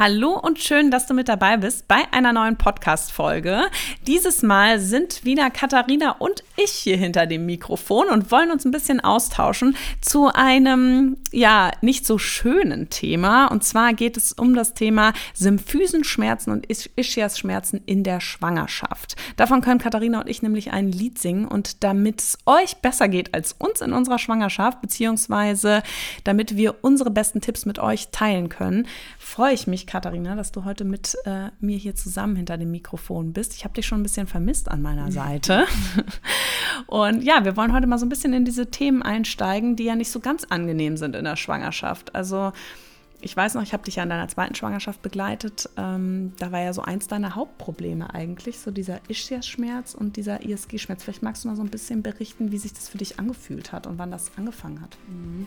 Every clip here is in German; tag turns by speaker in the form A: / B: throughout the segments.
A: Hallo und schön, dass du mit dabei bist bei einer neuen Podcast-Folge. Dieses Mal sind wieder Katharina und ich hier hinter dem Mikrofon und wollen uns ein bisschen austauschen zu einem, ja, nicht so schönen Thema. Und zwar geht es um das Thema Symphysenschmerzen und Ischiasschmerzen in der Schwangerschaft. Davon können Katharina und ich nämlich ein Lied singen. Und damit es euch besser geht als uns in unserer Schwangerschaft, beziehungsweise damit wir unsere besten Tipps mit euch teilen können, freue ich mich, Katharina, dass du heute mit äh, mir hier zusammen hinter dem Mikrofon bist. Ich habe dich schon ein bisschen vermisst an meiner Seite. Und ja, wir wollen heute mal so ein bisschen in diese Themen einsteigen, die ja nicht so ganz angenehm sind in der Schwangerschaft. Also ich weiß noch, ich habe dich ja in deiner zweiten Schwangerschaft begleitet. Ähm, da war ja so eins deiner Hauptprobleme eigentlich, so dieser Ischias-Schmerz und dieser ISG-Schmerz. Vielleicht magst du mal so ein bisschen berichten, wie sich das für dich angefühlt hat und wann das angefangen hat. Mhm.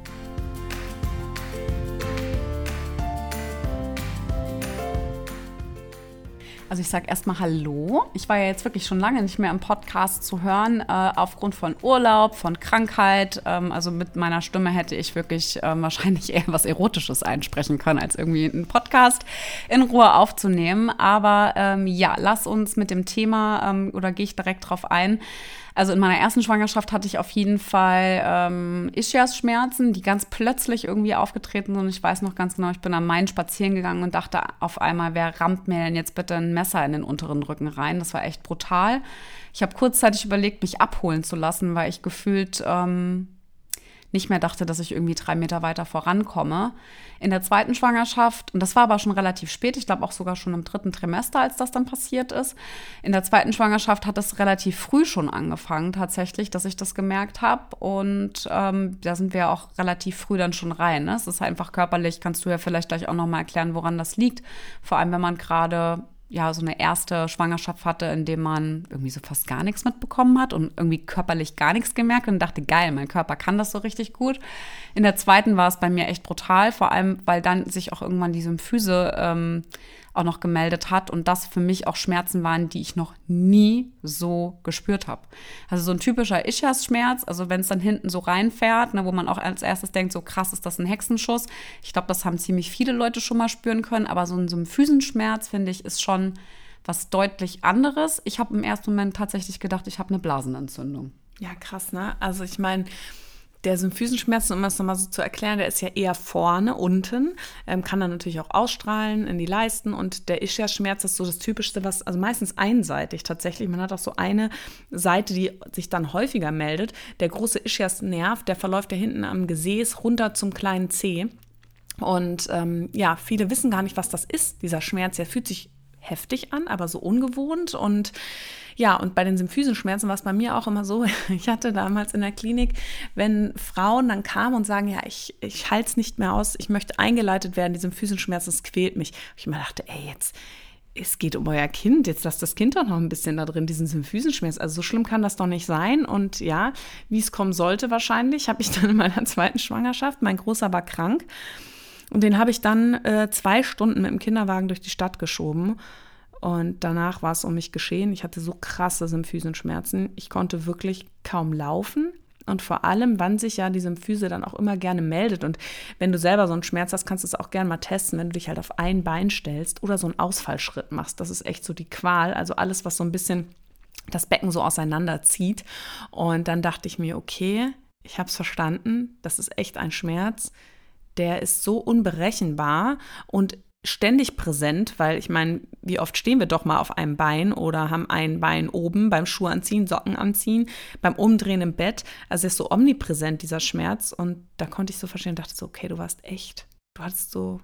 B: Also ich sage erstmal Hallo. Ich war ja jetzt wirklich schon lange nicht mehr im Podcast zu hören, äh, aufgrund von Urlaub, von Krankheit. Ähm, also mit meiner Stimme hätte ich wirklich ähm, wahrscheinlich eher was Erotisches einsprechen können, als irgendwie einen Podcast in Ruhe aufzunehmen. Aber ähm, ja, lass uns mit dem Thema ähm, oder gehe ich direkt drauf ein. Also in meiner ersten Schwangerschaft hatte ich auf jeden Fall ähm, Ischias-Schmerzen, die ganz plötzlich irgendwie aufgetreten sind. Und ich weiß noch ganz genau, ich bin am Main spazieren gegangen und dachte auf einmal, wer rammt mir denn jetzt bitte ein Messer in den unteren Rücken rein? Das war echt brutal. Ich habe kurzzeitig überlegt, mich abholen zu lassen, weil ich gefühlt ähm, nicht mehr dachte, dass ich irgendwie drei Meter weiter vorankomme. In der zweiten Schwangerschaft, und das war aber schon relativ spät, ich glaube auch sogar schon im dritten Trimester, als das dann passiert ist. In der zweiten Schwangerschaft hat es relativ früh schon angefangen, tatsächlich, dass ich das gemerkt habe. Und ähm, da sind wir auch relativ früh dann schon rein. Ne? Es ist einfach körperlich, kannst du ja vielleicht gleich auch nochmal erklären, woran das liegt. Vor allem, wenn man gerade ja so eine erste Schwangerschaft hatte, in dem man irgendwie so fast gar nichts mitbekommen hat und irgendwie körperlich gar nichts gemerkt und dachte, geil, mein Körper kann das so richtig gut. In der zweiten war es bei mir echt brutal, vor allem, weil dann sich auch irgendwann die Symphyse ähm, auch noch gemeldet hat und das für mich auch Schmerzen waren, die ich noch nie so gespürt habe. Also so ein typischer Ischias-Schmerz, also wenn es dann hinten so reinfährt, ne, wo man auch als erstes denkt, so krass ist das ein Hexenschuss. Ich glaube, das haben ziemlich viele Leute schon mal spüren können, aber so ein Symphysenschmerz, finde ich, ist schon was deutlich anderes. Ich habe im ersten Moment tatsächlich gedacht, ich habe eine Blasenentzündung.
A: Ja, krass, ne? Also ich meine, der Symphysenschmerz, um das nochmal so zu erklären, der ist ja eher vorne, unten, ähm, kann dann natürlich auch ausstrahlen in die Leisten und der Ischias-Schmerz ist so das Typischste, was, also meistens einseitig tatsächlich. Man hat auch so eine Seite, die sich dann häufiger meldet. Der große Ischias-Nerv, der verläuft ja hinten am Gesäß runter zum kleinen Zeh. Und ähm, ja, viele wissen gar nicht, was das ist, dieser Schmerz. Der fühlt sich heftig an, aber so ungewohnt und ja, und bei den Symphysenschmerzen war es bei mir auch immer so, ich hatte damals in der Klinik, wenn Frauen dann kamen und sagen, ja, ich, ich halte es nicht mehr aus, ich möchte eingeleitet werden, die Symphysenschmerzen, das quält mich. Ich immer dachte, ey, jetzt, es geht um euer Kind, jetzt lasst das Kind doch noch ein bisschen da drin, diesen Symphysenschmerz. Also so schlimm kann das doch nicht sein. Und ja, wie es kommen sollte wahrscheinlich, habe ich dann in meiner zweiten Schwangerschaft, mein Großer war krank. Und den habe ich dann äh, zwei Stunden mit dem Kinderwagen durch die Stadt geschoben. Und danach war es um mich geschehen. Ich hatte so krasse Symphysenschmerzen. Ich konnte wirklich kaum laufen. Und vor allem, wann sich ja die Symphyse dann auch immer gerne meldet. Und wenn du selber so einen Schmerz hast, kannst du es auch gerne mal testen, wenn du dich halt auf ein Bein stellst oder so einen Ausfallschritt machst. Das ist echt so die Qual. Also alles, was so ein bisschen das Becken so auseinanderzieht. Und dann dachte ich mir, okay, ich habe es verstanden. Das ist echt ein Schmerz. Der ist so unberechenbar und ständig präsent, weil ich meine, wie oft stehen wir doch mal auf einem Bein oder haben ein Bein oben beim Schuh anziehen, Socken anziehen, beim Umdrehen im Bett. Also ist so omnipräsent dieser Schmerz und da konnte ich so verstehen, dachte so, okay, du warst echt, du hattest so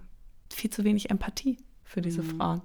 A: viel zu wenig Empathie für diese mhm. Frauen.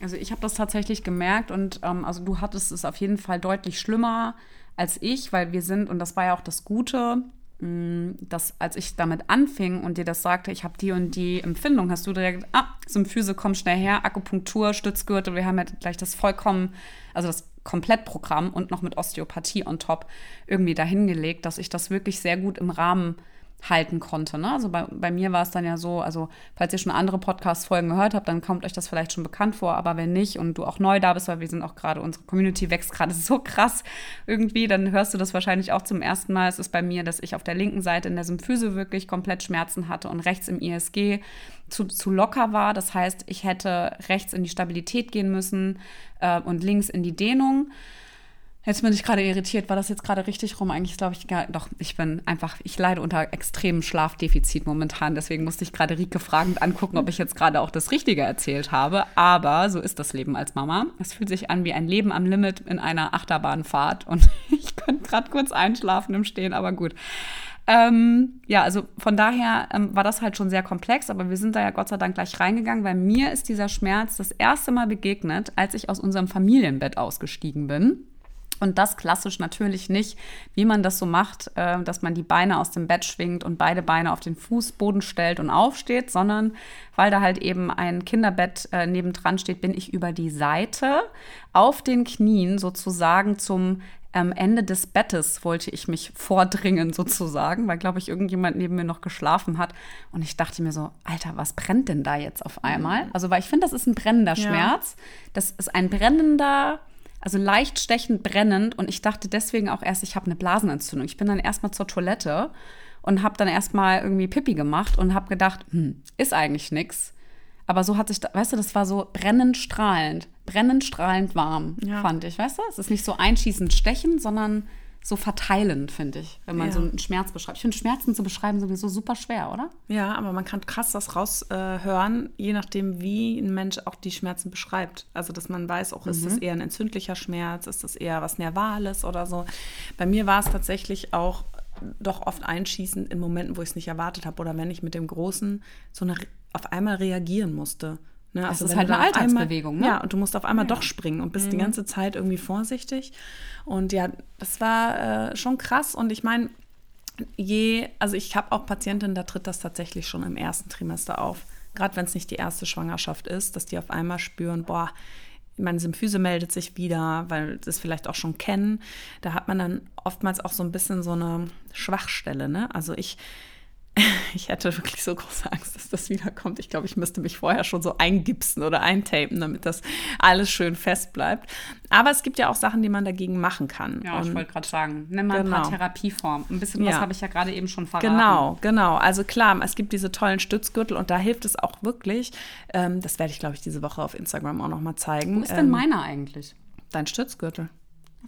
B: Also ich habe das tatsächlich gemerkt und ähm, also du hattest es auf jeden Fall deutlich schlimmer als ich, weil wir sind und das war ja auch das Gute dass als ich damit anfing und dir das sagte, ich habe die und die Empfindung, hast du direkt, ah, Symphyse, komm schnell her, Akupunktur, Stützgürtel, wir haben ja gleich das vollkommen, also das Komplettprogramm und noch mit Osteopathie on top irgendwie dahingelegt, dass ich das wirklich sehr gut im Rahmen halten konnte. Ne? Also bei, bei mir war es dann ja so, also falls ihr schon andere Podcast-Folgen gehört habt, dann kommt euch das vielleicht schon bekannt vor, aber wenn nicht und du auch neu da bist, weil wir sind auch gerade, unsere Community wächst gerade so krass irgendwie, dann hörst du das wahrscheinlich auch zum ersten Mal. Es ist bei mir, dass ich auf der linken Seite in der Symphyse wirklich komplett Schmerzen hatte und rechts im ISG zu, zu locker war. Das heißt, ich hätte rechts in die Stabilität gehen müssen äh, und links in die Dehnung. Jetzt bin ich gerade irritiert. War das jetzt gerade richtig rum? Eigentlich glaube ich gar doch. Ich bin einfach, ich leide unter extremem Schlafdefizit momentan. Deswegen musste ich gerade Rike fragend angucken, ob ich jetzt gerade auch das Richtige erzählt habe. Aber so ist das Leben als Mama. Es fühlt sich an wie ein Leben am Limit in einer Achterbahnfahrt. Und ich könnte gerade kurz einschlafen im Stehen, aber gut. Ähm, ja, also von daher ähm, war das halt schon sehr komplex, aber wir sind da ja Gott sei Dank gleich reingegangen, weil mir ist dieser Schmerz das erste Mal begegnet, als ich aus unserem Familienbett ausgestiegen bin. Und das klassisch natürlich nicht, wie man das so macht, äh, dass man die Beine aus dem Bett schwingt und beide Beine auf den Fußboden stellt und aufsteht, sondern weil da halt eben ein Kinderbett äh, nebendran steht, bin ich über die Seite auf den Knien sozusagen zum am Ende des Bettes wollte ich mich vordringen sozusagen, weil, glaube ich, irgendjemand neben mir noch geschlafen hat. Und ich dachte mir so, Alter, was brennt denn da jetzt auf einmal? Mhm. Also, weil ich finde, das ist ein brennender ja. Schmerz. Das ist ein brennender, also leicht stechend brennend. Und ich dachte deswegen auch erst, ich habe eine Blasenentzündung. Ich bin dann erstmal zur Toilette und habe dann erstmal irgendwie Pipi gemacht und habe gedacht, hm, ist eigentlich nichts. Aber so hat sich, weißt du, das war so brennend strahlend, brennend strahlend warm, ja. fand ich, weißt du? Es ist nicht so einschießend stechen, sondern so verteilend, finde ich, wenn man ja. so einen Schmerz beschreibt. Ich finde Schmerzen zu beschreiben sowieso super schwer, oder?
A: Ja, aber man kann krass das raushören, äh, je nachdem, wie ein Mensch auch die Schmerzen beschreibt. Also, dass man weiß, auch, mhm. ist das eher ein entzündlicher Schmerz, ist das eher was Nervales oder so. Bei mir war es tatsächlich auch doch oft einschießend in Momenten, wo ich es nicht erwartet habe oder wenn ich mit dem Großen so eine auf einmal reagieren musste.
B: Ne? Das also ist halt eine Alltagsbewegung,
A: einmal, ne? Ja, und du musst auf einmal ja. doch springen und bist mhm. die ganze Zeit irgendwie vorsichtig. Und ja, das war äh, schon krass. Und ich meine, je, also ich habe auch Patientinnen, da tritt das tatsächlich schon im ersten Trimester auf. Gerade wenn es nicht die erste Schwangerschaft ist, dass die auf einmal spüren, boah, meine Symphyse meldet sich wieder, weil sie es vielleicht auch schon kennen. Da hat man dann oftmals auch so ein bisschen so eine Schwachstelle. Ne? Also ich ich hätte wirklich so große Angst, dass das wiederkommt. Ich glaube, ich müsste mich vorher schon so eingipsen oder eintapen, damit das alles schön fest bleibt. Aber es gibt ja auch Sachen, die man dagegen machen kann.
B: Ja, Und ich wollte gerade sagen, nimm mal genau. ein paar Therapieformen. Ein bisschen was habe ich ja gerade eben schon verraten.
A: Genau, genau. Also klar, es gibt diese tollen Stützgürtel und da hilft es auch wirklich. Ähm, das werde ich, glaube ich, diese Woche auf Instagram auch noch mal zeigen.
B: Wo ist denn ähm, meiner eigentlich?
A: Dein Stützgürtel.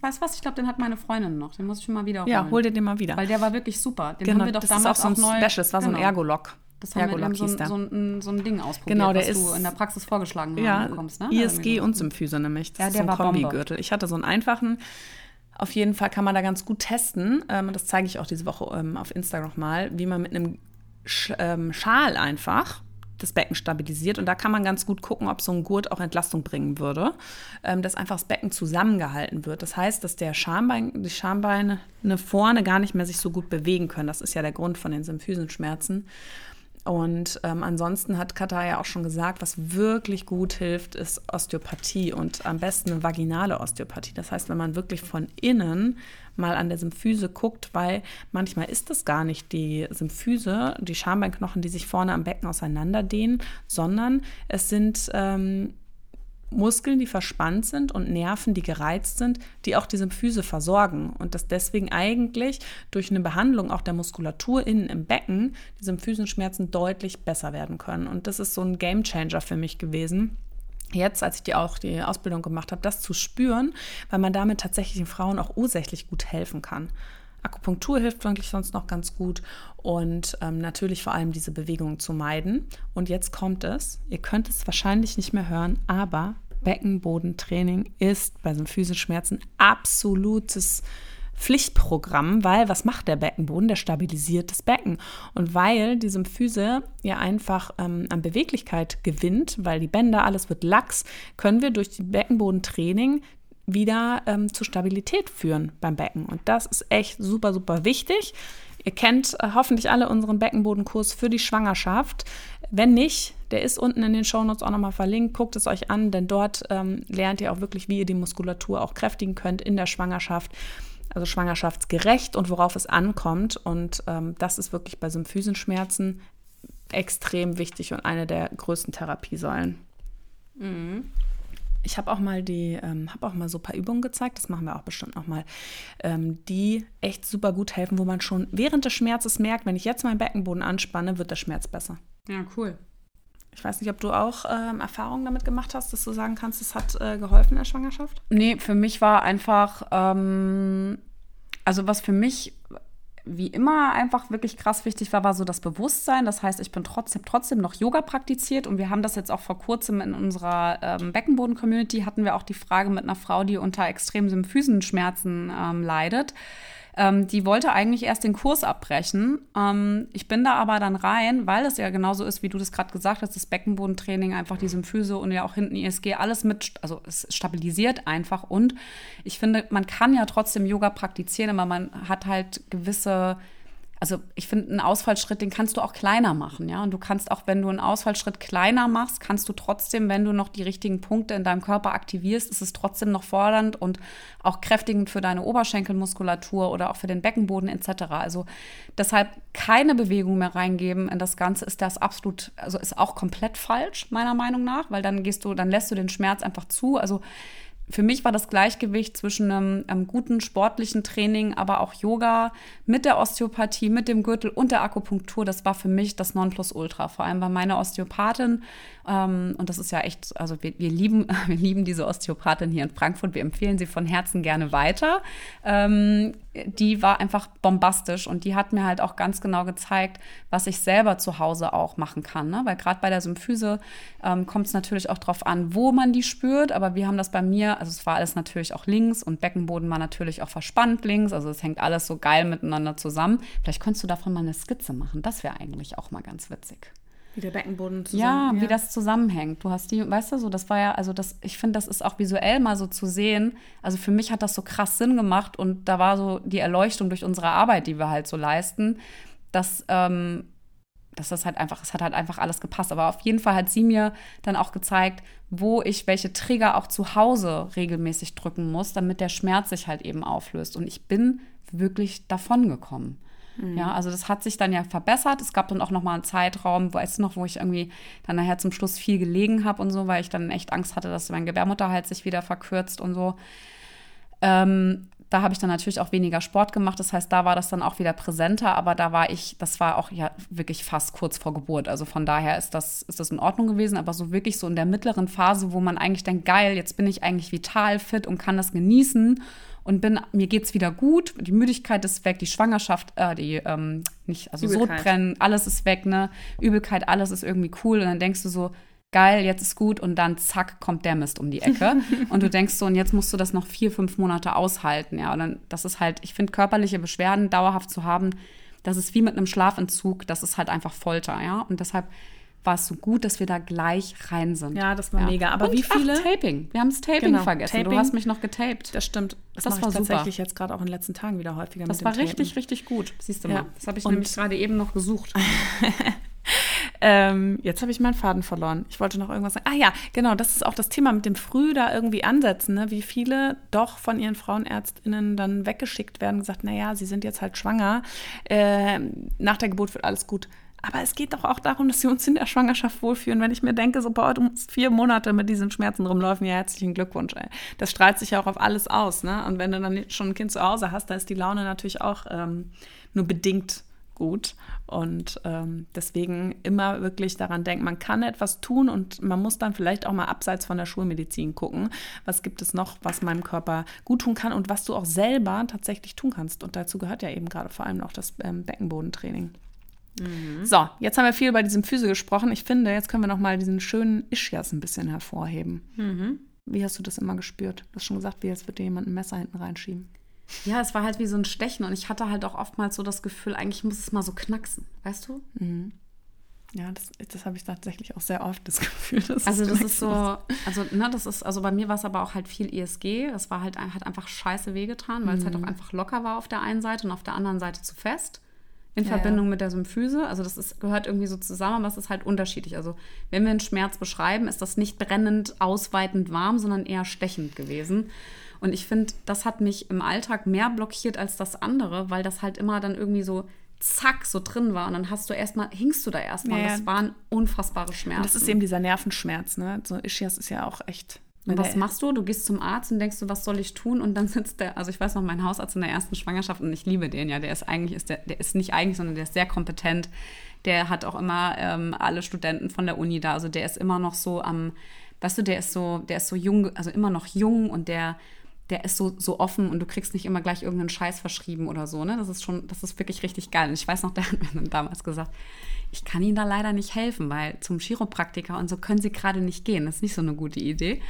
B: Weißt du was? Ich glaube, den hat meine Freundin noch. Den muss ich schon mal wieder
A: holen. Ja, hol dir den mal wieder.
B: Weil der war wirklich super. Den
A: genau, haben wir doch das damals ist auch so ein auch neu. Special. Das war genau. so ein genau. Ergolock.
B: Das haben Ergolock wir so, so, ein, so ein Ding ausprobiert,
A: genau, der was
B: ist, du in der Praxis vorgeschlagen
A: ja, bekommst. Ne? ISG und Symphyse nämlich. Das ja, der ist so ein Kombigürtel. Ich hatte so einen einfachen. Auf jeden Fall kann man da ganz gut testen. Ähm, das zeige ich auch diese Woche ähm, auf Instagram nochmal, wie man mit einem Sch ähm, Schal einfach das Becken stabilisiert. Und da kann man ganz gut gucken, ob so ein Gurt auch Entlastung bringen würde, ähm, dass einfach das Becken zusammengehalten wird. Das heißt, dass der Schambein, die Schambeine vorne gar nicht mehr sich so gut bewegen können. Das ist ja der Grund von den Symphysenschmerzen. Und ähm, ansonsten hat Katha ja auch schon gesagt, was wirklich gut hilft, ist Osteopathie und am besten eine vaginale Osteopathie. Das heißt, wenn man wirklich von innen mal an der Symphyse guckt, weil manchmal ist es gar nicht die Symphyse, die Schambeinknochen, die sich vorne am Becken auseinanderdehnen, sondern es sind ähm, Muskeln, die verspannt sind und Nerven, die gereizt sind, die auch die Symphyse versorgen und dass deswegen eigentlich durch eine Behandlung auch der Muskulatur innen im Becken die Symphysenschmerzen deutlich besser werden können. Und das ist so ein Gamechanger für mich gewesen. Jetzt, als ich die auch die Ausbildung gemacht habe, das zu spüren, weil man damit tatsächlich den Frauen auch ursächlich gut helfen kann. Akupunktur hilft wirklich sonst noch ganz gut und ähm, natürlich vor allem diese Bewegungen zu meiden. Und jetzt kommt es, ihr könnt es wahrscheinlich nicht mehr hören, aber Beckenbodentraining ist bei so Schmerzen absolutes Pflichtprogramm, weil was macht der Beckenboden? Der stabilisiert das Becken. Und weil die Symphyse ja einfach ähm, an Beweglichkeit gewinnt, weil die Bänder, alles wird lax, können wir durch die Beckenbodentraining wieder ähm, zur Stabilität führen beim Becken. Und das ist echt super, super wichtig. Ihr kennt äh, hoffentlich alle unseren Beckenbodenkurs für die Schwangerschaft. Wenn nicht, der ist unten in den Shownotes auch nochmal verlinkt. Guckt es euch an, denn dort ähm, lernt ihr auch wirklich, wie ihr die Muskulatur auch kräftigen könnt in der Schwangerschaft. Also schwangerschaftsgerecht und worauf es ankommt. Und ähm, das ist wirklich bei Symphysenschmerzen extrem wichtig und eine der größten Therapiesäulen. Mhm. Ich habe auch mal die, ähm, habe auch mal so ein paar Übungen gezeigt, das machen wir auch bestimmt noch mal, ähm, die echt super gut helfen, wo man schon während des Schmerzes merkt, wenn ich jetzt meinen Beckenboden anspanne, wird der Schmerz besser.
B: Ja, cool.
A: Ich weiß nicht, ob du auch ähm, Erfahrungen damit gemacht hast, dass du sagen kannst, es hat äh, geholfen in der Schwangerschaft?
B: Nee, für mich war einfach, ähm, also was für mich wie immer einfach wirklich krass wichtig war, war so das Bewusstsein. Das heißt, ich bin trotzdem, trotzdem noch Yoga praktiziert und wir haben das jetzt auch vor kurzem in unserer ähm, Beckenboden-Community hatten wir auch die Frage mit einer Frau, die unter extremen Symphysenschmerzen ähm, leidet. Ähm, die wollte eigentlich erst den Kurs abbrechen. Ähm, ich bin da aber dann rein, weil es ja genauso ist, wie du das gerade gesagt hast, das Beckenbodentraining, einfach die Symphyse und ja auch hinten ISG, alles mit, also es stabilisiert einfach. Und ich finde, man kann ja trotzdem Yoga praktizieren, aber man hat halt gewisse also ich finde, einen Ausfallschritt, den kannst du auch kleiner machen, ja. Und du kannst auch, wenn du einen Ausfallschritt kleiner machst, kannst du trotzdem, wenn du noch die richtigen Punkte in deinem Körper aktivierst, ist es trotzdem noch fordernd und auch kräftigend für deine Oberschenkelmuskulatur oder auch für den Beckenboden etc. Also deshalb keine Bewegung mehr reingeben in das Ganze ist das absolut, also ist auch komplett falsch, meiner Meinung nach, weil dann gehst du, dann lässt du den Schmerz einfach zu. Also für mich war das Gleichgewicht zwischen einem, einem, guten sportlichen Training, aber auch Yoga mit der Osteopathie, mit dem Gürtel und der Akupunktur, das war für mich das Nonplusultra. Vor allem bei meiner Osteopathin ähm, und das ist ja echt, also wir, wir, lieben, wir lieben diese Osteopathin hier in Frankfurt. Wir empfehlen sie von Herzen gerne weiter. Ähm, die war einfach bombastisch und die hat mir halt auch ganz genau gezeigt, was ich selber zu Hause auch machen kann. Ne? Weil gerade bei der Symphyse ähm, kommt es natürlich auch darauf an, wo man die spürt. Aber wir haben das bei mir, also es war alles natürlich auch links und Beckenboden war natürlich auch verspannt links. Also es hängt alles so geil miteinander zusammen. Vielleicht könntest du davon mal eine Skizze machen. Das wäre eigentlich auch mal ganz witzig.
A: Wie der Beckenboden zusammen.
B: Ja, ja, wie das zusammenhängt. Du hast die, weißt du, so, das war ja, also das, ich finde, das ist auch visuell mal so zu sehen. Also für mich hat das so krass Sinn gemacht und da war so die Erleuchtung durch unsere Arbeit, die wir halt so leisten, dass, ähm, dass das halt einfach, es hat halt einfach alles gepasst. Aber auf jeden Fall hat sie mir dann auch gezeigt, wo ich welche Trigger auch zu Hause regelmäßig drücken muss, damit der Schmerz sich halt eben auflöst. Und ich bin wirklich davon gekommen. Mhm. Ja, also das hat sich dann ja verbessert. Es gab dann auch noch mal einen Zeitraum, weißt du noch, wo ich irgendwie dann nachher zum Schluss viel gelegen habe und so, weil ich dann echt Angst hatte, dass mein Gebärmutterhals sich wieder verkürzt und so. Ähm, da habe ich dann natürlich auch weniger Sport gemacht. Das heißt, da war das dann auch wieder präsenter, aber da war ich, das war auch ja wirklich fast kurz vor Geburt. Also von daher ist das, ist das in Ordnung gewesen. Aber so wirklich so in der mittleren Phase, wo man eigentlich denkt, geil, jetzt bin ich eigentlich vital fit und kann das genießen und bin, mir geht's wieder gut, die Müdigkeit ist weg, die Schwangerschaft, äh, die, ähm, nicht, also Übelkeit. Sodbrennen, alles ist weg, ne? Übelkeit, alles ist irgendwie cool. Und dann denkst du so, geil, jetzt ist gut und dann zack, kommt der Mist um die Ecke. und du denkst so, und jetzt musst du das noch vier, fünf Monate aushalten, ja. Und dann, das ist halt, ich finde, körperliche Beschwerden dauerhaft zu haben, das ist wie mit einem Schlafentzug, das ist halt einfach Folter, ja. Und deshalb war es so gut, dass wir da gleich rein sind.
A: Ja, das war ja. mega. Aber
B: Und,
A: wie viele?
B: Ach, Taping. Wir haben das Taping genau. vergessen.
A: Taping.
B: Du hast mich noch getaped.
A: Das stimmt. Das, das war tatsächlich super. jetzt gerade auch in den letzten Tagen wieder häufiger.
B: Das war richtig, Tapen. richtig gut. Siehst du mal. Ja. Das habe ich Und nämlich gerade eben noch gesucht.
A: ähm, jetzt habe ich meinen Faden verloren. Ich wollte noch irgendwas sagen. Ah ja, genau, das ist auch das Thema mit dem Früh da irgendwie ansetzen, ne? wie viele doch von ihren Frauenärztinnen dann weggeschickt werden, gesagt, naja, sie sind jetzt halt schwanger, äh, nach der Geburt wird alles gut. Aber es geht doch auch darum, dass wir uns in der Schwangerschaft wohlfühlen. Wenn ich mir denke, so, boah, du musst vier Monate mit diesen Schmerzen rumlaufen, ja, herzlichen Glückwunsch, ey. Das strahlt sich ja auch auf alles aus, ne? Und wenn du dann schon ein Kind zu Hause hast, da ist die Laune natürlich auch ähm, nur bedingt gut. Und ähm, deswegen immer wirklich daran denken, man kann etwas tun und man muss dann vielleicht auch mal abseits von der Schulmedizin gucken, was gibt es noch, was meinem Körper gut tun kann und was du auch selber tatsächlich tun kannst. Und dazu gehört ja eben gerade vor allem auch das ähm, Beckenbodentraining. Mhm. So, jetzt haben wir viel über diesem Füße gesprochen. Ich finde, jetzt können wir noch mal diesen schönen Ischias ein bisschen hervorheben. Mhm. Wie hast du das immer gespürt? Du hast schon gesagt, wie als würde jemand ein Messer hinten reinschieben.
B: Ja, es war halt wie so ein Stechen und ich hatte halt auch oftmals so das Gefühl, eigentlich muss es mal so knacksen, weißt du? Mhm.
A: Ja, das, das habe ich tatsächlich auch sehr oft das Gefühl.
B: also das ist so, also ne, das ist, also bei mir war es aber auch halt viel ISG. Es war halt hat einfach scheiße wehgetan, weil mhm. es halt auch einfach locker war auf der einen Seite und auf der anderen Seite zu fest. in
A: Ja,
B: Verbindung
A: ja.
B: mit der Symphyse. Also das ist, gehört irgendwie so zusammen, aber es ist halt unterschiedlich. Also wenn wir einen Schmerz beschreiben, ist das nicht brennend, ausweitend warm, sondern eher stechend gewesen. Und ich finde, das hat mich im Alltag mehr blockiert als das andere, weil das halt immer dann irgendwie so zack so drin war. Und dann hast du erstmal, hingst du da erstmal.
A: Ja.
B: Das waren unfassbare Schmerzen.
A: Und das ist eben dieser Nervenschmerz, ne? So Ischias ist ja auch echt.
B: Und was machst du? Du gehst zum Arzt und denkst du, was soll ich tun? Und dann sitzt der, also ich weiß noch, mein Hausarzt in der ersten Schwangerschaft und ich liebe den ja, der ist eigentlich, ist der, der ist nicht eigentlich, sondern der ist sehr kompetent. Der hat auch immer ähm, alle Studenten von der Uni da. Also der ist immer noch so am, weißt du, der ist so, der ist so jung, also immer noch jung und der, der ist so, so offen und du kriegst nicht immer gleich irgendeinen Scheiß verschrieben oder so, ne? Das ist schon, das ist wirklich richtig geil. Und ich weiß noch, der hat mir dann damals gesagt, ich kann Ihnen da leider nicht helfen, weil zum Chiropraktiker und so können Sie gerade nicht gehen. Das ist nicht so eine gute Idee.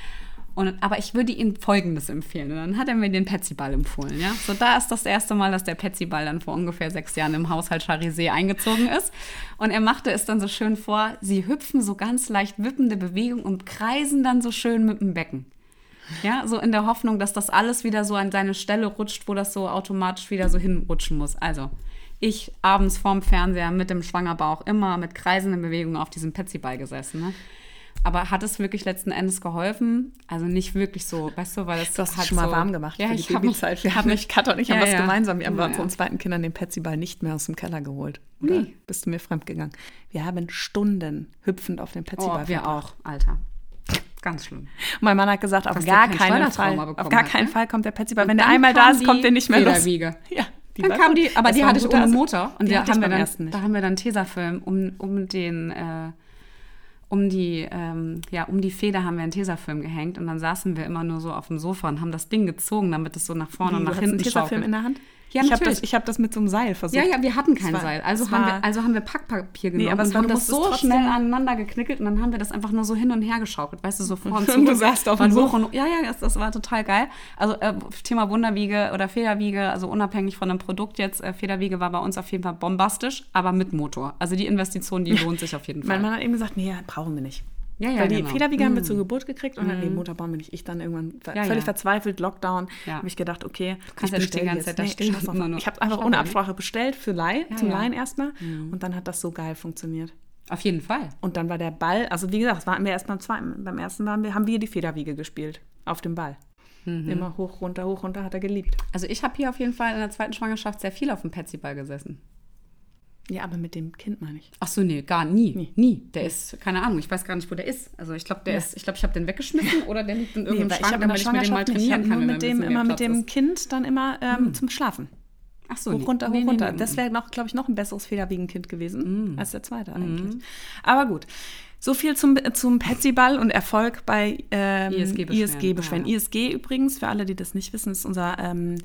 B: Und, aber ich würde Ihnen Folgendes empfehlen. Und dann hat er mir den Petsyball empfohlen. Ja? So, da ist das erste Mal, dass der Petsyball dann vor ungefähr sechs Jahren im Haushalt Charizé eingezogen ist. Und er machte es dann so schön vor, sie hüpfen so ganz leicht wippende Bewegungen und kreisen dann so schön mit dem Becken. Ja, so in der Hoffnung, dass das alles wieder so an seine Stelle rutscht, wo das so automatisch wieder so hinrutschen muss. Also, ich abends vorm Fernseher mit dem Schwangerbauch immer mit kreisenden Bewegungen auf diesem Petsyball gesessen. Ne? Aber hat es wirklich letzten Endes geholfen? Also nicht wirklich so, weißt du, weil es
A: Du hast
B: hat
A: schon mal
B: so,
A: warm gemacht
B: Ja,
A: für die
B: ich habe
A: Babyzeit. Wir haben mich, Kat und ich haben
B: Ja,
A: was
B: ja.
A: gemeinsam. Wir haben bei
B: Ja,
A: unseren zweiten Kindern den Petsyball nicht mehr aus dem Keller geholt. Oder
B: Nee.
A: bist du mir fremdgegangen? Wir haben Stunden hüpfend auf dem Petsyball
B: Oh, wir
A: verbracht.
B: auch, Alter. Ganz schlimm.
A: Mein Mann hat gesagt, auf
B: der
A: gar
B: kein
A: keinen Fall, auf gar
B: hat,
A: keinen
B: ne?
A: Fall kommt der Petsyball.
B: Und
A: Wenn der einmal da ist, kommt der nicht mehr los. Ja, die
B: Dann kam die, aber die hatte ich ohne Motor. Und
A: die ich
B: haben, wir dann,
A: ersten nicht.
B: da haben wir dann Tesafilm um, um den, äh, um die, ähm, ja, um die Feder haben wir einen Tesafilm gehängt und dann saßen wir immer nur so auf dem Sofa und haben das Ding gezogen, damit es so nach vorne
A: Wie,
B: und nach
A: hast einen
B: hinten
A: Tesafilm in der Hand?
B: Ja,
A: ich habe das, ich hab das mit so einem Seil versucht.
B: Ja, ja, wir hatten kein
A: war-
B: Seil. Also haben, wir, also haben wir Packpapier genommen
A: aber es
B: und
A: war-
B: haben das so schnell aneinander geknickelt und dann haben wir das einfach nur so hin und her geschaukelt. Weißt du, so vor und zurück.
A: du saßt auf dem Sofa.
B: und, Ja, ja, das, das war total geil. Also äh, Thema Wunderwiege oder Federwiege, also unabhängig von dem Produkt jetzt, äh, Federwiege war bei uns auf jeden Fall bombastisch, aber mit Motor. Also die Investition, die lohnt sich auf jeden Fall.
A: Mein Mann hat eben gesagt, nee, brauchen wir nicht.
B: Ja, ja,
A: Weil die
B: genau.
A: Federwiege haben wir zur Geburt gekriegt und dann, nee, Motor brauchen wir nicht. Ich dann irgendwann
B: Ja,
A: völlig
B: ja.
A: verzweifelt, Lockdown,
B: Ja.
A: habe ich gedacht, okay,
B: kannst
A: ich
B: ja die ganze. Zeit
A: Nee,
B: nur
A: Ich habe einfach ohne Absprache bestellt für Leih, zum. Leihen erstmal und dann hat das so geil funktioniert.
B: auf jeden Fall.
A: Und dann war der Ball, also wie gesagt, das waren wir erst beim zweiten. Beim ersten waren wir, haben wir die Federwiege gespielt auf dem Ball.
B: Mhm.
A: Immer hoch, runter, hoch, runter, hat er geliebt.
B: Also ich habe hier auf jeden Fall in der zweiten Schwangerschaft sehr viel auf dem Petsyball gesessen.
A: Ja, aber mit dem Kind meine ich.
B: Ach so, nee, gar nie.
A: Nie.
B: Nie. Der ist, keine Ahnung, ich weiß gar nicht, wo der ist. Also ich glaube, der
A: Ja.
B: ist, ich glaube, ich habe den weggeschmissen oder der liegt in irgendeinem
A: ich
B: Schrank, damit ich mit dem mal.
A: Ich
B: trainieren
A: habe
B: kann.
A: nur mit dem, immer mit dem
B: ist.
A: Kind dann immer ähm, zum Schlafen.
B: Ach so,
A: Hoch,
B: nee.
A: runter, hoch,
B: Nee, nee,
A: runter.
B: nee,
A: Das
B: nee.
A: wäre, noch, glaube ich, noch ein besseres Federwiegenkind gewesen
B: Mm.
A: als der zweite eigentlich. Aber gut. So viel zum, zum Petsyball und Erfolg bei ähm,
B: ISG-Beschwerden.
A: ISG-Beschwerden.
B: Ja.
A: ISG übrigens, für alle, die das nicht wissen, ist unser ähm,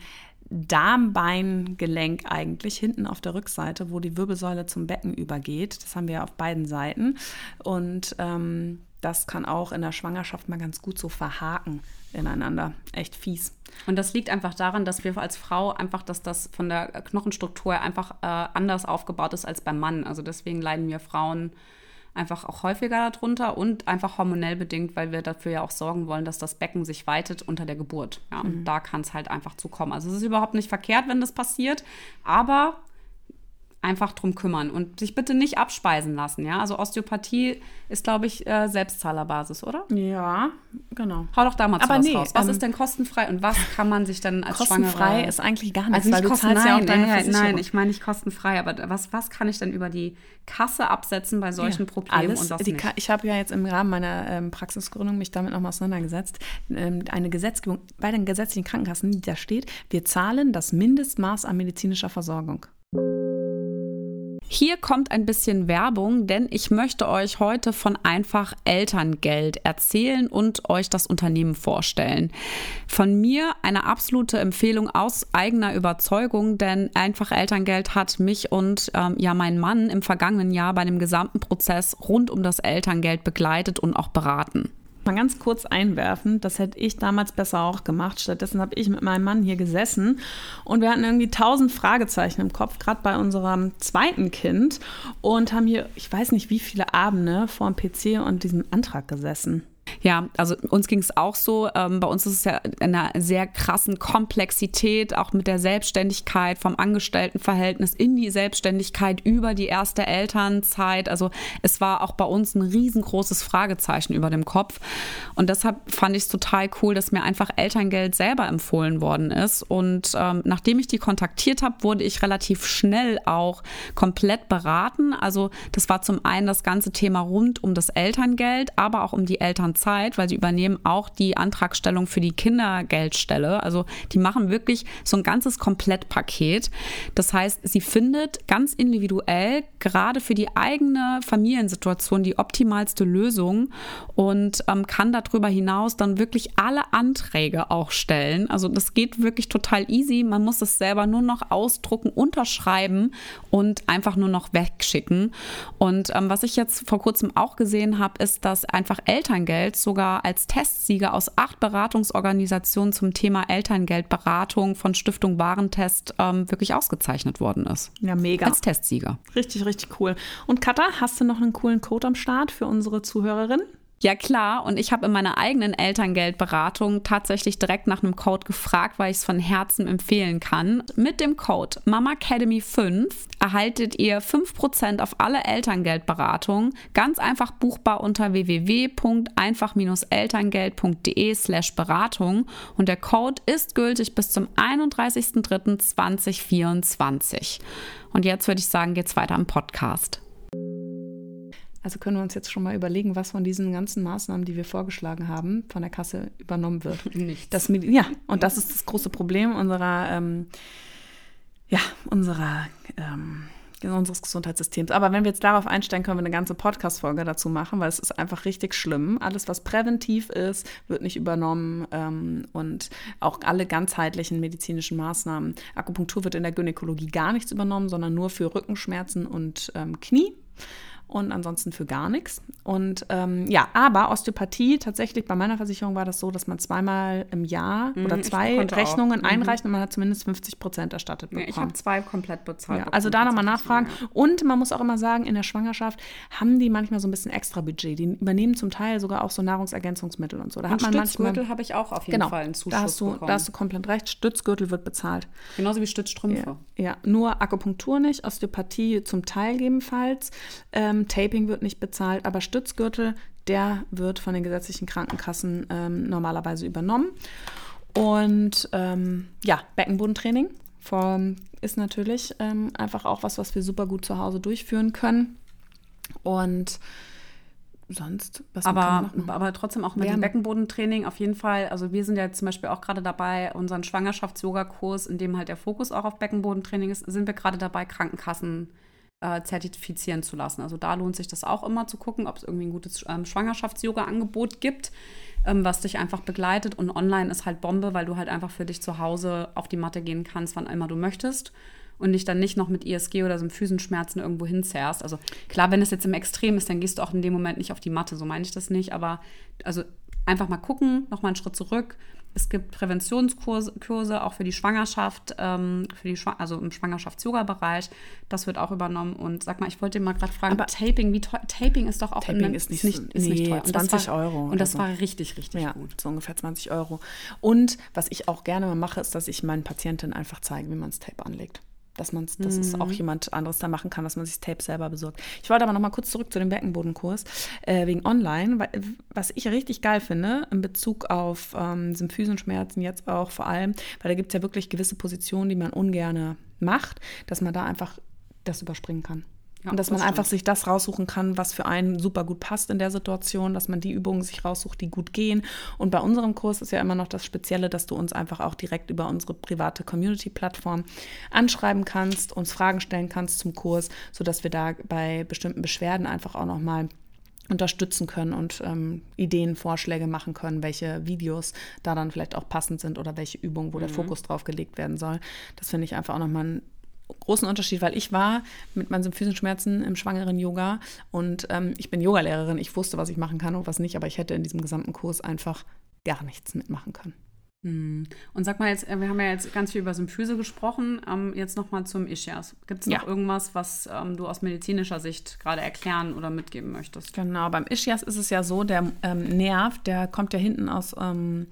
A: Darmbeingelenk eigentlich hinten auf der Rückseite, wo die Wirbelsäule zum Becken übergeht. Das haben wir auf beiden Seiten. Und ähm, das kann auch in der Schwangerschaft mal ganz gut so verhaken ineinander. Echt fies.
B: Und das liegt einfach daran, dass wir als Frau einfach, dass das von der Knochenstruktur einfach äh, anders aufgebaut ist als beim Mann. Also deswegen leiden wir Frauen einfach auch häufiger darunter und einfach hormonell bedingt, weil wir dafür ja auch sorgen wollen, dass das Becken sich weitet unter der Geburt. Ja, und da kann es halt einfach zu kommen. Also es ist überhaupt nicht verkehrt, wenn das passiert, aber einfach drum kümmern und sich bitte nicht abspeisen lassen. Ja, also Osteopathie ist, glaube ich, äh, Selbstzahlerbasis, oder?
A: Ja, genau.
B: Hau doch da mal
A: Aber
B: was
A: nee,
B: raus. Was
A: ähm,
B: ist denn kostenfrei und was kann man sich denn als
A: Kostenfrei
B: Schwangere...
A: ist eigentlich gar nichts,
B: also nicht
A: weil du
B: kosten,
A: zahlst ja auch
B: nein,
A: deine
B: nein, nein, ich meine nicht kostenfrei, aber was, was kann ich denn über die Kasse absetzen bei solchen Problemen
A: Alles,
B: und was nicht?
A: Ka- ich habe ja jetzt im Rahmen meiner ähm, Praxisgründung mich damit nochmal auseinandergesetzt. Ähm, eine Gesetzgebung bei den gesetzlichen Krankenkassen, die da steht, wir zahlen das Mindestmaß an medizinischer Versorgung.
B: Hier kommt ein bisschen Werbung, denn ich möchte euch heute von Einfach Elterngeld erzählen und euch das Unternehmen vorstellen. Von mir eine absolute Empfehlung aus eigener Überzeugung, denn Einfach Elterngeld hat mich und ähm, ja meinen Mann im vergangenen Jahr bei dem gesamten Prozess rund um das Elterngeld begleitet und auch beraten.
A: Mal ganz kurz einwerfen, das hätte ich damals besser auch gemacht. Stattdessen habe ich mit meinem Mann hier gesessen und wir hatten irgendwie tausend Fragezeichen im Kopf, gerade bei unserem zweiten Kind und haben hier, ich weiß nicht wie viele Abende vor dem PC und diesem Antrag gesessen.
B: Ja, also uns ging es auch so. Ähm, bei uns ist es ja in einer sehr krassen Komplexität, auch mit der Selbstständigkeit vom Angestelltenverhältnis in die Selbstständigkeit über die erste Elternzeit. Also es war auch bei uns ein riesengroßes Fragezeichen über dem Kopf. Und deshalb fand ich es total cool, dass mir einfach Elterngeld selber empfohlen worden ist. Und ähm, nachdem ich die kontaktiert habe, wurde ich relativ schnell auch komplett beraten. Also das war zum einen das ganze Thema rund um das Elterngeld, aber auch um die Elternzeit, weil sie übernehmen auch die Antragstellung für die Kindergeldstelle. Also die machen wirklich so ein ganzes Komplettpaket. Das heißt, sie findet ganz individuell gerade für die eigene Familiensituation die optimalste Lösung und ähm, kann darüber hinaus dann wirklich alle Anträge auch stellen. Also das geht wirklich total easy. Man muss es selber nur noch ausdrucken, unterschreiben und einfach nur noch wegschicken. Und ähm, was ich jetzt vor kurzem auch gesehen habe, ist, dass einfach Elterngeld sogar als Testsieger aus acht Beratungsorganisationen zum Thema Elterngeldberatung von Stiftung Warentest ähm, wirklich ausgezeichnet worden ist.
A: Ja, mega.
B: Als Testsieger.
A: Richtig, richtig cool. Und Katha, hast du noch einen coolen Code am Start für unsere Zuhörerin?
B: Ja klar, und ich habe in meiner eigenen Elterngeldberatung tatsächlich direkt nach einem Code gefragt, weil ich es von Herzen empfehlen kann. Mit dem Code MAMACADEMY5 erhaltet ihr 5% auf alle Elterngeldberatungen, ganz einfach buchbar unter www.einfach-elterngeld.de slash Beratung und der Code ist gültig bis zum 31.03.2024. Und jetzt würde ich sagen, geht's weiter im Podcast.
A: Also können wir uns jetzt schon mal überlegen, was von diesen ganzen Maßnahmen, die wir vorgeschlagen haben, von der Kasse übernommen wird.
B: Nichts.
A: Das, ja, und das ist das große Problem unserer, ähm, ja, unserer, ähm, unseres Gesundheitssystems. Aber wenn wir jetzt darauf einsteigen, können wir eine ganze Podcast-Folge dazu machen, weil es ist einfach richtig schlimm. Alles, was präventiv ist, wird nicht übernommen ähm, und auch alle ganzheitlichen medizinischen Maßnahmen. Akupunktur wird in der Gynäkologie gar nichts übernommen, sondern nur für Rückenschmerzen und ähm, Knie und ansonsten für gar nichts. Und ähm, ja, aber Osteopathie, tatsächlich bei meiner Versicherung war das so, dass man zweimal im Jahr mhm, oder zwei Rechnungen auch. Mhm. einreicht und man hat zumindest 50 Prozent erstattet bekommen.
B: Ja, ich habe zwei komplett bezahlt.
A: Ja, also da nochmal nachfragen. Ja. Und man muss auch immer sagen, in der Schwangerschaft haben die manchmal so ein bisschen extra Budget. Die übernehmen zum Teil sogar auch so Nahrungsergänzungsmittel und so.
B: Da und hat man Stützgürtel habe ich auch auf jeden
A: genau,
B: Fall einen Zuschuss
A: da hast, du,
B: bekommen.
A: da hast du komplett recht. Stützgürtel wird bezahlt.
B: Genauso wie Stützstrümpfe.
A: Ja, ja. nur Akupunktur nicht, Osteopathie zum Teil gegebenenfalls. Ähm, Taping wird nicht bezahlt, aber Stützgürtel, der wird von den gesetzlichen Krankenkassen ähm, normalerweise übernommen. Und ähm, ja, Beckenbodentraining ist natürlich ähm, einfach auch was, was wir super gut zu Hause durchführen können. Und sonst,
B: was aber, aber trotzdem auch mit Wärme. dem Beckenbodentraining auf jeden Fall. Also wir sind ja zum Beispiel auch gerade dabei, unseren Schwangerschafts-Yoga-Kurs, in dem halt der Fokus auch auf Beckenbodentraining ist, sind wir gerade dabei, Krankenkassen äh, zertifizieren zu lassen. Also da lohnt sich das auch immer zu gucken, ob es irgendwie ein gutes ähm, Schwangerschafts-Yoga-Angebot gibt, ähm, was dich einfach begleitet. Und online ist halt Bombe, weil du halt einfach für dich zu Hause auf die Matte gehen kannst, wann immer du möchtest und dich dann nicht noch mit ISG oder so einem Füßenschmerzen irgendwo hinzerrst. Also klar, wenn es jetzt im Extrem ist, dann gehst du auch in dem Moment nicht auf die Matte, so meine ich das nicht, aber also einfach mal gucken, nochmal einen Schritt zurück, es gibt Präventionskurse auch für die Schwangerschaft, ähm, für die Schwa also im Schwangerschafts-Yoga-Bereich. Das wird auch übernommen. Und sag mal, ich wollte dir mal gerade fragen,
A: aber
B: Taping, wie Taping ist doch auch
A: Taping in, ist nicht, nicht, ist nee, nicht teuer. Und 20
B: war,
A: Euro.
B: Und das so. war richtig, richtig
A: ja, gut. So ungefähr 20 Euro. Und was ich auch gerne mal mache, ist, dass ich meinen Patientinnen einfach zeige, wie man das Tape anlegt dass man dass mhm. es auch jemand anderes da machen kann, dass man sich das Tape selber besorgt. Ich wollte aber noch mal kurz zurück zu dem Beckenbodenkurs äh, wegen Online, weil, was ich richtig geil finde in Bezug auf ähm, Symphysenschmerzen jetzt auch vor allem, weil da gibt es ja wirklich gewisse Positionen, die man ungerne macht, dass man da einfach das überspringen kann. Ja, und dass das man einfach sich das raussuchen kann, was für einen super gut passt in der Situation, dass man die Übungen sich raussucht, die gut gehen. Und bei unserem Kurs ist ja immer noch das Spezielle, dass du uns einfach auch direkt über unsere private Community-Plattform anschreiben kannst, uns Fragen stellen kannst zum Kurs, sodass wir da bei bestimmten Beschwerden einfach auch nochmal unterstützen können und ähm, Ideen, Vorschläge machen können, welche Videos da dann vielleicht auch passend sind oder welche Übungen, wo mhm. der Fokus drauf gelegt werden soll. Das finde ich einfach auch nochmal ein großen Unterschied, weil ich war mit meinen Symphysenschmerzen im schwangeren Yoga und ähm, ich bin Yogalehrerin. Ich wusste, was ich machen kann und was nicht, aber ich hätte in diesem gesamten Kurs einfach gar nichts mitmachen können.
B: Hm. Und sag mal jetzt, äh, wir haben ja jetzt ganz viel über Symphyse gesprochen, ähm, jetzt nochmal zum Ischias. Gibt es noch ja. irgendwas, was ähm, du aus medizinischer Sicht gerade erklären oder mitgeben möchtest?
A: Genau, beim Ischias ist es ja so, der ähm, Nerv, der kommt ja hinten aus ähm,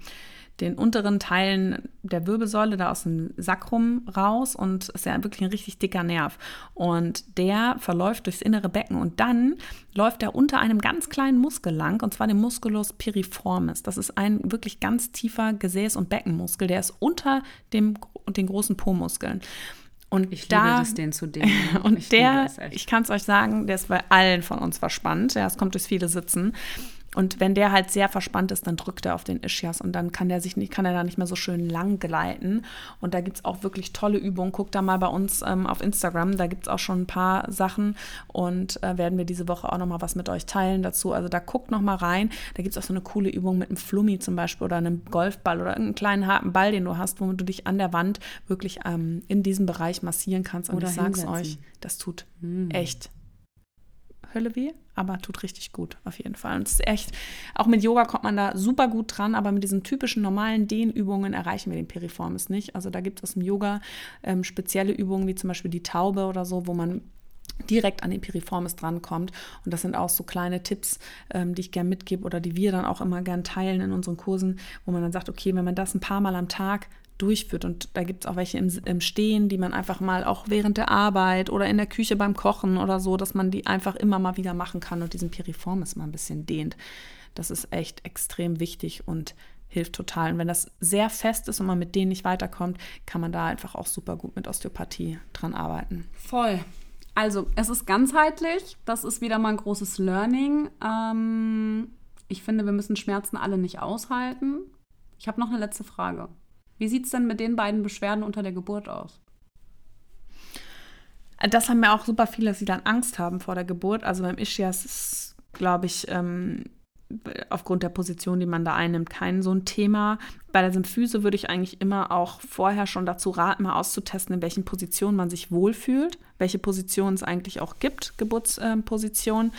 A: den unteren Teilen der Wirbelsäule, da aus dem Sakrum raus und ist ja wirklich ein richtig dicker Nerv. Und der verläuft durchs innere Becken und dann läuft er unter einem ganz kleinen Muskel lang, und zwar dem Musculus piriformis. Das ist ein wirklich ganz tiefer Gesäß- und Beckenmuskel, der ist unter dem, den großen Po-Muskeln. Und
B: ich da, liebe es, den zu dehnen.
A: und ich der, ich kann es euch sagen, der ist bei allen von uns verspannt. Ja, es kommt durch viele Sitzen. Und wenn der halt sehr verspannt ist, dann drückt er auf den Ischias und dann kann der sich nicht, kann er da nicht mehr so schön lang gleiten. Und da gibt es auch wirklich tolle Übungen. Guckt da mal bei uns ähm, auf Instagram, da gibt es auch schon ein paar Sachen und äh, werden wir diese Woche auch nochmal was mit euch teilen dazu. Also da guckt nochmal rein. Da gibt es auch so eine coole Übung mit einem Flummi zum Beispiel oder einem Golfball oder irgendeinen kleinen harten Ball, den du hast, womit du dich an der Wand wirklich ähm, in diesem Bereich massieren kannst. Und
B: oder
A: ich
B: sag's
A: euch, das tut mm. echt Hölle weh, aber tut richtig gut auf jeden Fall. Und es ist echt, auch mit Yoga kommt man da super gut dran, aber mit diesen typischen normalen Dehnübungen erreichen wir den Piriformis nicht. Also da gibt es im Yoga ähm, spezielle Übungen wie zum Beispiel die Taube oder so, wo man direkt an den Piriformis drankommt. Und das sind auch so kleine Tipps, ähm, die ich gerne mitgebe oder die wir dann auch immer gern teilen in unseren Kursen, wo man dann sagt, okay, wenn man das ein paar Mal am Tag durchführt. Und da gibt es auch welche im, im, Stehen, die man einfach mal auch während der Arbeit oder in der Küche beim Kochen oder so, dass man die einfach immer mal wieder machen kann und diesen Piriformis mal ein bisschen dehnt. Das ist echt extrem wichtig und hilft total. Und wenn das sehr fest ist und man mit denen nicht weiterkommt, kann man da einfach auch super gut mit Osteopathie dran arbeiten.
B: Voll. Also, es ist ganzheitlich. Das ist wieder mal ein großes Learning. Ähm, ich finde, wir müssen Schmerzen alle nicht aushalten. Ich habe noch eine letzte Frage. Wie sieht es denn mit den beiden Beschwerden unter der Geburt aus?
A: Das haben ja auch super viele, dass sie dann Angst haben vor der Geburt. Also beim Ischias ist, glaube ich, ähm, aufgrund der Position, die man da einnimmt, kein so ein Thema. Bei der Symphyse würde ich eigentlich immer auch vorher schon dazu raten, mal auszutesten, in welchen Positionen man sich wohlfühlt welche Positionen es eigentlich auch gibt, Geburtspositionen.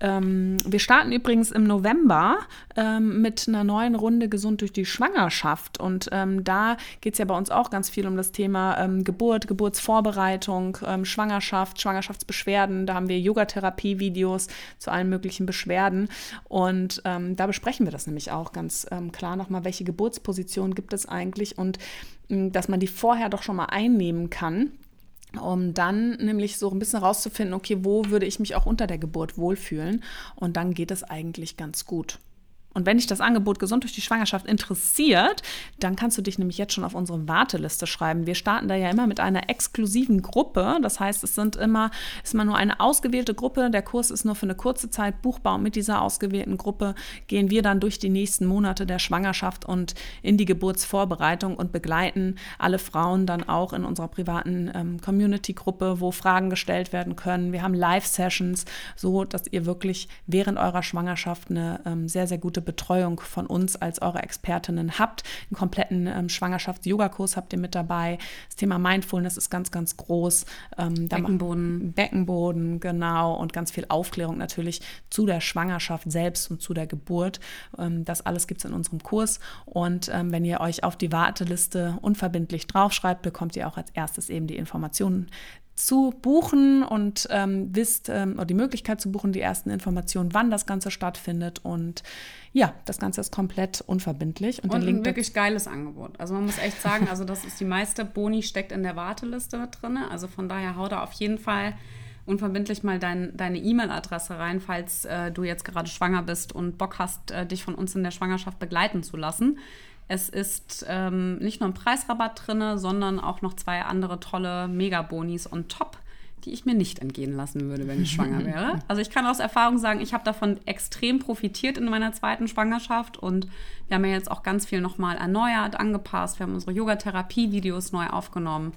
A: Ähm, wir starten übrigens im November ähm, mit einer neuen Runde Gesund durch die Schwangerschaft. Und ähm, da geht es ja bei uns auch ganz viel um das Thema ähm, Geburt, Geburtsvorbereitung, ähm, Schwangerschaft, Schwangerschaftsbeschwerden. Da haben wir Yogatherapie-Videos zu allen möglichen Beschwerden. Und ähm, da besprechen wir das nämlich auch ganz klar nochmal, welche Geburtspositionen gibt es eigentlich und dass man die vorher doch schon mal einnehmen kann um dann nämlich so ein bisschen rauszufinden, okay, wo würde ich mich auch unter der Geburt wohlfühlen? Und dann geht es eigentlich ganz gut. Und wenn dich das Angebot Gesund durch die Schwangerschaft interessiert, dann kannst du dich nämlich jetzt schon auf unsere Warteliste schreiben. Wir starten da ja immer mit einer exklusiven Gruppe. Das heißt, es sind immer, ist immer nur eine ausgewählte Gruppe. Der Kurs ist nur für eine kurze Zeit buchbar. Und mit dieser ausgewählten Gruppe gehen wir dann durch die nächsten Monate der Schwangerschaft und in die Geburtsvorbereitung und begleiten alle Frauen dann auch in unserer privaten ähm, Community-Gruppe, wo Fragen gestellt werden können. Wir haben Live-Sessions, so dass ihr wirklich während eurer Schwangerschaft eine ähm, sehr, sehr gute Betreuung von uns als eure Expertinnen habt. Einen kompletten ähm, Schwangerschafts-Yoga-Kurs habt ihr mit dabei. Das Thema Mindfulness ist ganz, ganz groß.
B: Ähm, Beckenboden.
A: Beckenboden, genau. Und ganz viel Aufklärung natürlich zu der Schwangerschaft selbst und zu der Geburt. Ähm, das alles gibt es in unserem Kurs. Und ähm, wenn ihr euch auf die Warteliste unverbindlich draufschreibt, bekommt ihr auch als erstes eben die Informationen zu buchen und ähm, wisst ähm, oder die Möglichkeit zu buchen, die ersten Informationen, wann das Ganze stattfindet. Und ja, das Ganze ist komplett unverbindlich.
B: Und, und ein wirklich geiles Angebot. Also man muss echt sagen, also das ist die meiste Boni steckt in der Warteliste mit drin. Also von daher hau da auf jeden Fall unverbindlich mal dein, deine E-Mail-Adresse rein, falls äh, du jetzt gerade schwanger bist und Bock hast, äh, dich von uns in der Schwangerschaft begleiten zu lassen. Es ist ähm, nicht nur ein Preisrabatt drin, sondern auch noch zwei andere tolle Megabonis on top, die ich mir nicht entgehen lassen würde, wenn ich schwanger wäre. Also ich kann aus Erfahrung sagen, ich habe davon extrem profitiert in meiner zweiten Schwangerschaft und wir haben ja jetzt auch ganz viel nochmal erneuert, angepasst. Wir haben unsere Yoga-Therapie-Videos neu aufgenommen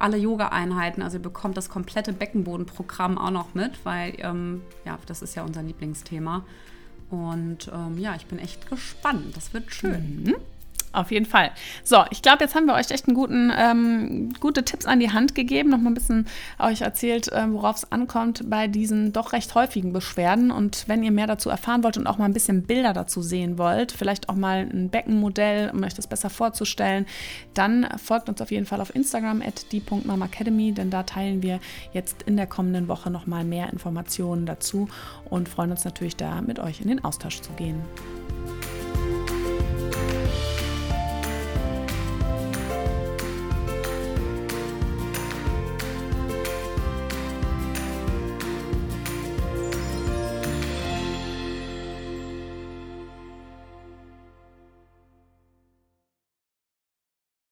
B: alle Yoga-Einheiten. Also ihr bekommt das komplette Beckenbodenprogramm auch noch mit, weil ähm, ja, das ist ja unser Lieblingsthema. Und ähm, ja, ich bin echt gespannt. Das wird schön. Mhm.
A: Auf jeden Fall. So, ich glaube, jetzt haben wir euch echt einen guten, ähm, gute Tipps an die Hand gegeben, noch mal ein bisschen euch erzählt, äh, worauf es ankommt bei diesen doch recht häufigen Beschwerden. Und wenn ihr mehr dazu erfahren wollt und auch mal ein bisschen Bilder dazu sehen wollt, vielleicht auch mal ein Beckenmodell, um euch das besser vorzustellen, dann folgt uns auf jeden Fall auf Instagram at die.mamacademy, denn da teilen wir jetzt in der kommenden Woche noch mal mehr Informationen dazu und freuen uns natürlich da mit euch in den Austausch zu gehen.